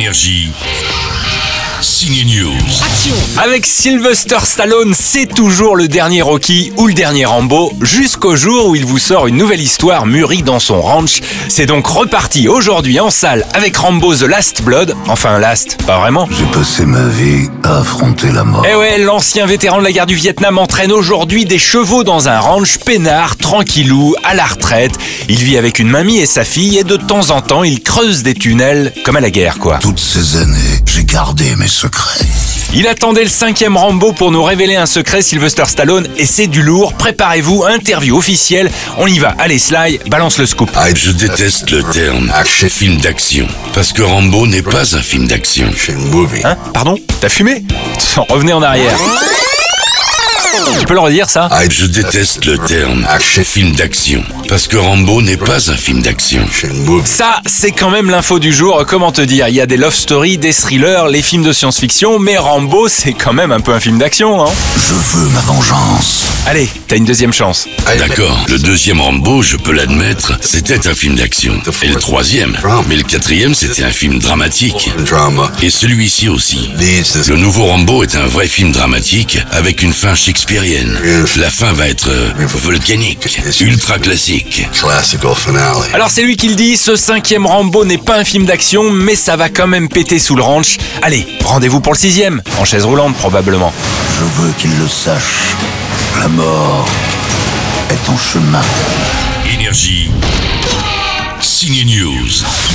energia. News. Avec Sylvester Stallone, c'est toujours le dernier Rocky ou le dernier Rambo, jusqu'au jour où il vous sort une nouvelle histoire mûrie dans son ranch. C'est donc reparti aujourd'hui en salle avec Rambo The Last Blood. Enfin, Last, pas vraiment. J'ai passé ma vie à affronter la mort. Eh ouais, l'ancien vétéran de la guerre du Vietnam entraîne aujourd'hui des chevaux dans un ranch peinard, tranquillou, à la retraite. Il vit avec une mamie et sa fille et de temps en temps, il creuse des tunnels, comme à la guerre quoi. Toutes ces années, mes secrets. Il attendait le cinquième Rambo pour nous révéler un secret, Sylvester Stallone, et c'est du lourd. Préparez-vous, interview officielle. On y va. Allez, Sly, balance le scoop. Je déteste le terme film d'action. Parce que Rambo n'est pas un film d'action. Hein Pardon T'as fumé Revenez en arrière. Tu peux le redire ça Je déteste le terme film d'action. Parce que Rambo n'est pas un film d'action. Ça, c'est quand même l'info du jour. Comment te dire Il y a des love stories, des thrillers, les films de science-fiction, mais Rambo, c'est quand même un peu un film d'action, hein Je veux ma vengeance. Allez, t'as une deuxième chance. D'accord, le deuxième Rambo, je peux l'admettre, c'était un film d'action. Et le troisième, mais le quatrième, c'était un film dramatique. Et celui-ci aussi. Le nouveau Rambo est un vrai film dramatique avec une fin shakespearienne. La fin va être euh, volcanique, ultra classique. Alors c'est lui qui le dit, ce cinquième Rambo n'est pas un film d'action, mais ça va quand même péter sous le ranch. Allez, rendez-vous pour le sixième, en chaise roulante probablement. Je veux qu'il le sache. La mort est en chemin. Énergie. Signe News.